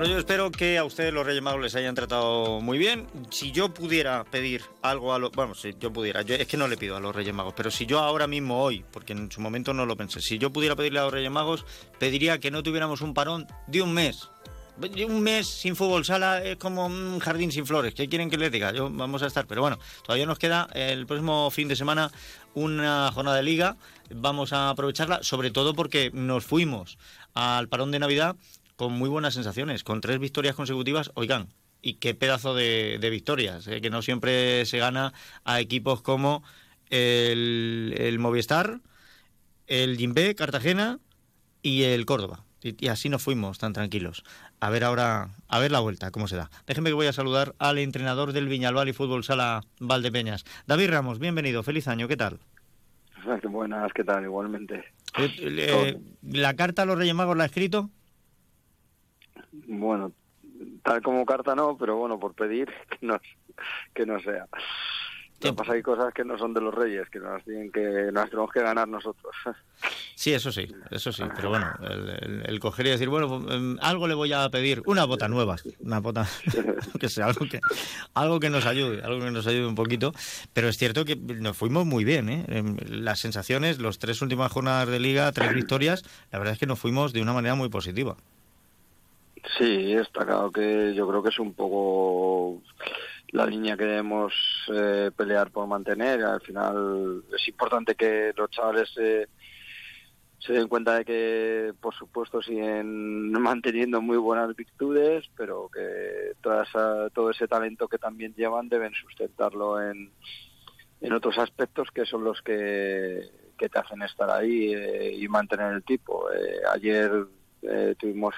Bueno, yo espero que a ustedes los Reyes Magos les hayan tratado muy bien. Si yo pudiera pedir algo a los... Bueno, si yo pudiera, yo, es que no le pido a los Reyes Magos, pero si yo ahora mismo hoy, porque en su momento no lo pensé, si yo pudiera pedirle a los Reyes Magos, pediría que no tuviéramos un parón de un mes. Un mes sin fútbol sala es como un jardín sin flores. ¿Qué quieren que les diga? Yo, vamos a estar. Pero bueno, todavía nos queda el próximo fin de semana una jornada de liga. Vamos a aprovecharla, sobre todo porque nos fuimos al parón de Navidad con muy buenas sensaciones, con tres victorias consecutivas. Oigan, y qué pedazo de, victorias, ¿eh? que no siempre se gana a equipos como el, el Movistar, el Jimbe, Cartagena y el Córdoba. Y, así nos fuimos tan tranquilos. A ver ahora, a ver la vuelta, cómo se da. Déjenme que voy a saludar al entrenador del Viñalbal y Fútbol Sala Valdepeñas. David Ramos, bienvenido, feliz año, ¿qué tal? Buenas, ¿qué tal? Igualmente. Eh, eh, ¿La carta a los Reyes Magos la ha escrito? Bueno, tal como carta no, pero bueno, por pedir que no, que no sea. Lo pasa hay cosas que no son de los reyes, que nos tienen que nos tenemos que ganar nosotros. Sí, eso sí, eso sí. Pero bueno, el, coger y decir, bueno, em, algo le voy a pedir, una bota nueva, una bota, que sea algo que, algo que nos ayude, algo que nos ayude un poquito. Pero es cierto que nos fuimos muy bien, ¿eh? Em, las sensaciones, los tres últimas jornadas de liga, tres victorias, la verdad es que nos fuimos de una manera muy positiva. Sí, está claro que yo creo que es un poco la línea que debemos eh, pelear por mantener. Al final es importante que los chavales se den cuenta de que, por supuesto, siguen manteniendo muy buenas virtudes, pero que toda todo ese talento que también llevan deben sustentarlo en, en otros aspectos que son los que, que te hacen estar ahí eh, y mantener el tipo. Eh, ayer tuvimos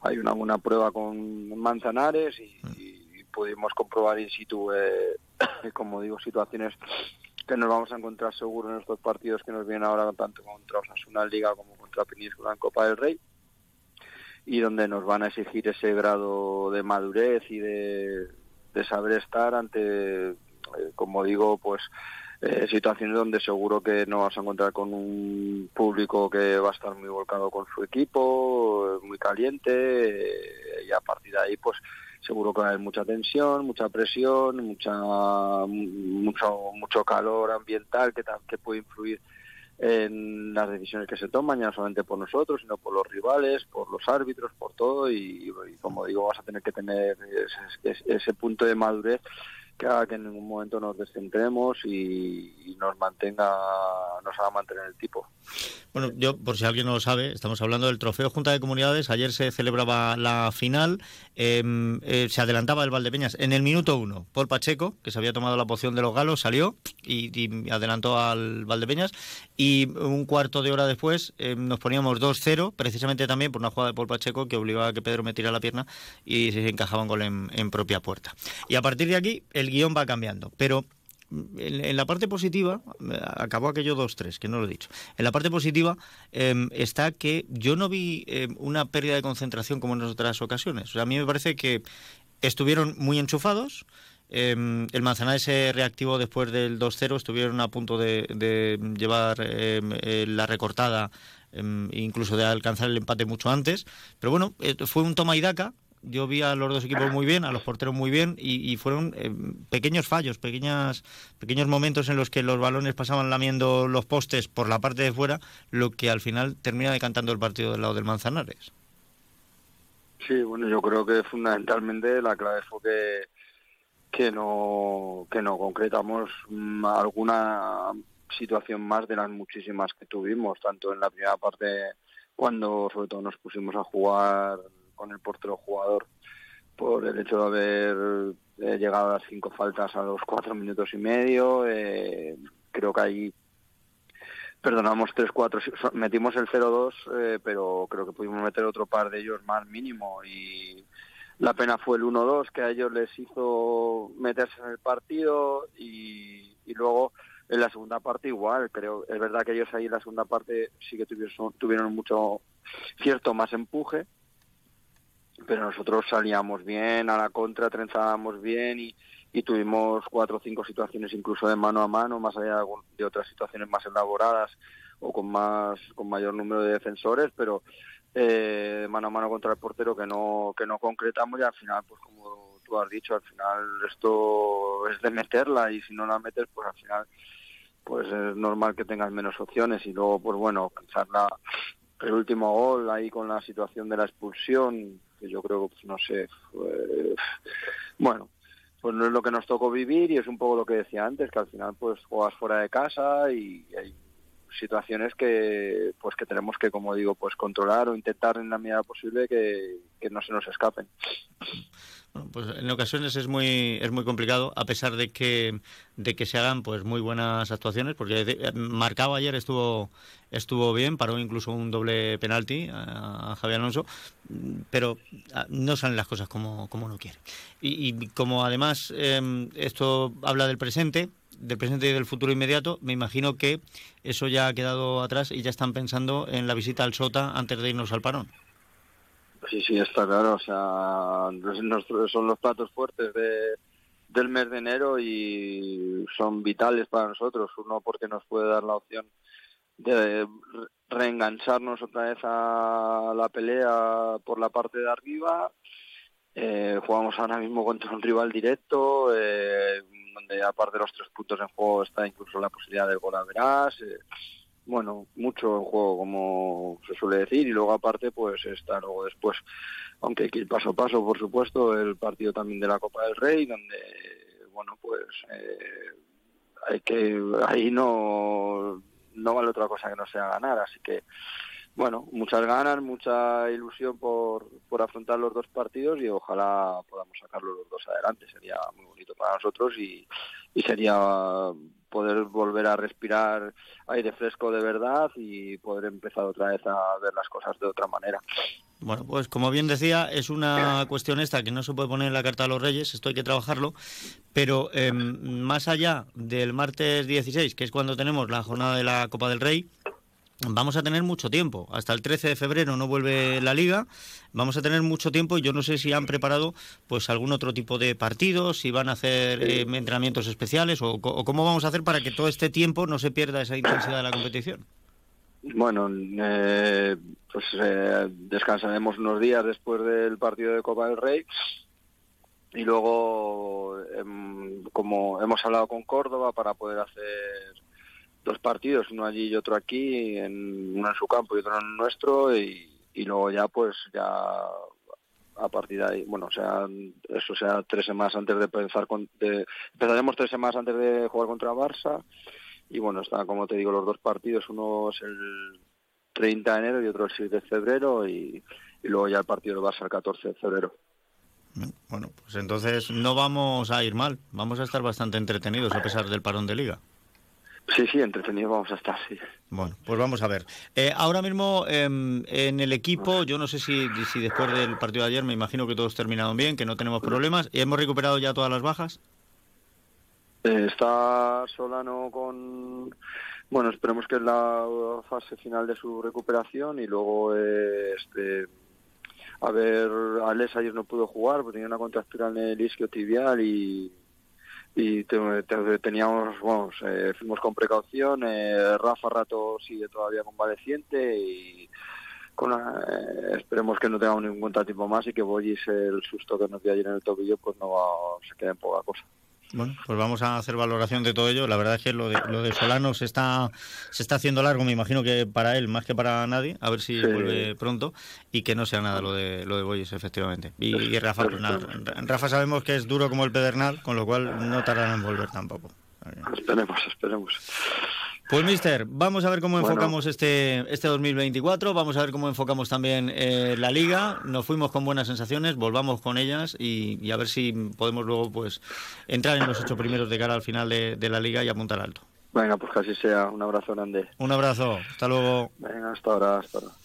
hay una, buena prueba con Manzanares y pudimos comprobar in situ, eh, como digo, situaciones que nos vamos a encontrar seguro en estos partidos que nos vienen ahora tanto contra Osasuna Liga como contra Península en Copa del Rey y donde nos van a exigir ese grado de madurez y de, saber estar ante, eh, como digo, pues eh, situaciones donde seguro que no vas a encontrar con un público que va a estar muy volcado con su equipo, muy caliente, y a partir de ahí, pues seguro que hay mucha tensión, mucha presión, mucha mucho mucho calor ambiental que puede influir en las decisiones que se toman, ya no solamente por nosotros, sino por los rivales, por los árbitros, por todo, y, como digo, vas a tener que tener ese punto de madurez que que en ningún momento nos descentremos y, nos mantenga, nos haga mantener el tipo. Bueno, yo, por si alguien no lo sabe, estamos hablando del Trofeo Junta de Comunidades. Ayer se celebraba la final, em, eh, se adelantaba el Valdepeñas en el minuto uno. Paul Pacheco, que se había tomado la poción de los galos, salió y, adelantó al Valdepeñas. Y un cuarto de hora después em, nos poníamos 2-0, precisamente también por una jugada de Pacheco que obligaba a que Pedro me tirara la pierna y se encajaba un gol en, en propia puerta. Y a partir de aquí, el guion va cambiando. Pero en, la parte positiva, acabó aquello 2-3, que no lo he dicho. En la parte positiva em, está que yo no vi em, una pérdida de concentración como en otras ocasiones. A mí me parece que estuvieron muy enchufados. Eh, el Manzanares se reactivó después del 2-0, estuvieron a punto de, llevar eh, la recortada, incluso de alcanzar el empate mucho antes. Pero bueno, eh, fue un toma y daca yo vi a los dos equipos muy bien, a los porteros muy bien y, fueron eh, pequeños fallos, pequeñas, pequeños momentos en los que los balones pasaban lamiendo los postes por la parte de fuera, lo que al final termina decantando el partido del lado del Manzanares. Sí, bueno, yo creo que fundamentalmente la clave fue que que no que no concretamos mm, alguna situación más de las muchísimas que tuvimos, tanto en la primera parte cuando sobre todo nos pusimos a jugar con el portero jugador por el hecho de haber eh, llegado a las cinco faltas a los cuatro minutos y medio. Eh, creo que ahí perdonamos tres cuatro metimos el 0-2, eh, pero creo que pudimos meter otro par de ellos más mínimo y la pena fue el 1-2 que a ellos les hizo meterse en el partido y, y luego en la segunda parte igual, creo, es verdad que ellos ahí en la segunda parte sí que tuvieron, tuvieron mucho cierto más empuje, pero nosotros salíamos bien a la contra, trenzábamos bien y, tuvimos cuatro o cinco situaciones incluso de mano a mano, más allá de otras situaciones más elaboradas o con más con mayor número de defensores, pero eh, mano a mano contra el portero que no que no concretamos y al final pues como tú has dicho al final esto es de meterla y si no la metes pues al final pues es normal que tengas menos opciones y luego pues bueno quizás la el último gol ahí con la situación de la expulsión que yo creo pues, no sé bueno pues no es lo que nos tocó vivir y es un poco lo que decía antes que al final pues juegas fuera de casa y hay situaciones que pues que tenemos que como digo pues controlar o intentar en la medida posible que, que no se nos escapen. Pues en ocasiones es muy es muy complicado a pesar de que de que se hagan pues muy buenas actuaciones porque marcado ayer estuvo estuvo bien paró incluso un doble penalti a, Javier Alonso pero ah, no salen las cosas como como uno quiere. Y, y como además eh, esto habla del presente del presente y del futuro inmediato, me imagino que eso ya ha quedado atrás y ya están pensando en la visita al Sota antes de irnos al parón. Sí, sí, está claro. O sea, son los platos fuertes de, del mes de enero y son vitales para nosotros. Uno, porque nos puede dar la opción de reengancharnos otra vez a la pelea por la parte de arriba. Eh, jugamos ahora mismo contra un rival directo. Eh, donde aparte de los tres puntos en juego está incluso la posibilidad del gol a verás. Eh, bueno, mucho en juego, como se suele decir, y luego aparte, pues está luego después, aunque hay que ir paso a paso, por supuesto, el partido también de la Copa del Rey, donde, bueno, pues eh, hay que, ahí no, no vale otra cosa que no sea ganar, así que bueno, muchas ganas, mucha ilusión por, por afrontar los dos partidos y ojalá podamos sacarlos los dos adelante. Sería muy bonito para nosotros y, y sería poder volver a respirar aire fresco de verdad y poder empezar otra vez a ver las cosas de otra manera. Bueno, pues como bien decía, es una cuestión esta que no se puede poner en la carta a los Reyes, esto hay que trabajarlo, pero em, más allá del martes 16, que es cuando tenemos la jornada de la Copa del Rey, vamos a tener mucho tiempo. Hasta el 13 de febrero no vuelve la liga. Vamos a tener mucho tiempo y yo no sé si han preparado pues algún otro tipo de partidos, si van a hacer eh, entrenamientos especiales o, cómo vamos a hacer para que todo este tiempo no se pierda esa intensidad de la competición. Bueno, eh, pues eh, descansaremos unos días después del partido de Copa del Rey y luego, em, como hemos hablado con Córdoba para poder hacer dos partidos, uno allí y otro aquí, en, uno en su campo y otro en nuestro, y, luego ya pues ya a partir de ahí, bueno, o sea, eso sea tres semanas antes de empezar con, empezaremos tres semanas antes de jugar contra Barça, y bueno, está como te digo los dos partidos, uno es el 30 de enero y otro el 6 de febrero, y, luego ya el partido de Barça el 14 de febrero. Bueno, pues entonces no vamos a ir mal, vamos a estar bastante entretenidos a pesar del parón de liga. Sí, sí, entretenidos vamos a estar, sí. Bueno, pues vamos a ver. Eh, ahora mismo em, en el equipo, yo no sé si, si después del partido de ayer, me imagino que todos terminaron bien, que no tenemos problemas. ¿Y ¿Hemos recuperado ya todas las bajas? Eh, está Solano con... Bueno, esperemos que es la fase final de su recuperación y luego eh, este... A ver, Alex ayer no pudo jugar porque tenía una contractura en el isquio tibial y y teníamos, vamos, eh, fuimos con precaución, eh, Rafa Rato sigue todavía convaleciente y con eh, esperemos que no tengamos ningún tipo más y que Boyis el susto que nos dio ayer en el tobillo pues no se quede en poca cosa. Bueno, pues vamos a hacer valoración de todo ello. La verdad es que lo de, lo de Solano se está, se está haciendo largo, me imagino que para él más que para nadie, a ver si vuelve pronto y que no sea nada lo de lo de Boyes, efectivamente. Y, Rafa, pues nada, Rafa sabemos que es duro como el Pedernal, con lo cual no tardará en volver tampoco. Esperemos, esperemos. Pues, mister, vamos a ver cómo enfocamos este, este 2024, vamos a ver cómo enfocamos también eh, la liga. Nos fuimos con buenas sensaciones, volvamos con ellas y, a ver si podemos luego pues entrar en los ocho primeros de cara al final de, de la liga y apuntar alto. Venga, pues que así sea. Un abrazo grande. Un abrazo. Hasta luego. Venga, hasta ahora, hasta ahora.